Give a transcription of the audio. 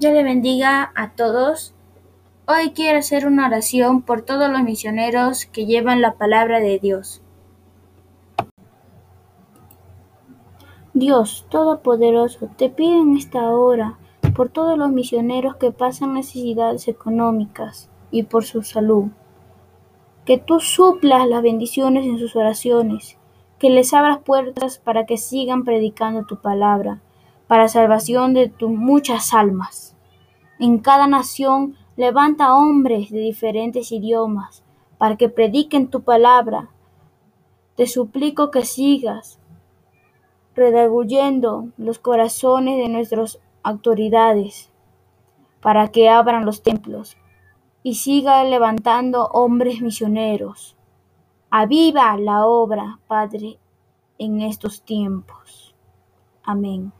bendiga a todos. Hoy quiero hacer una oración por todos los misioneros que llevan la palabra de Dios. Dios Todopoderoso, te pido en esta hora por todos los misioneros que pasan necesidades económicas y por su salud. Que tú suplas las bendiciones en sus oraciones, que les abras puertas para que sigan predicando tu palabra, para salvación de tus muchas almas. En cada nación levanta hombres de diferentes idiomas para que prediquen tu palabra. Te suplico que sigas redaguyendo los corazones de nuestras autoridades para que abran los templos y siga levantando hombres misioneros. Aviva la obra, Padre, en estos tiempos. Amén.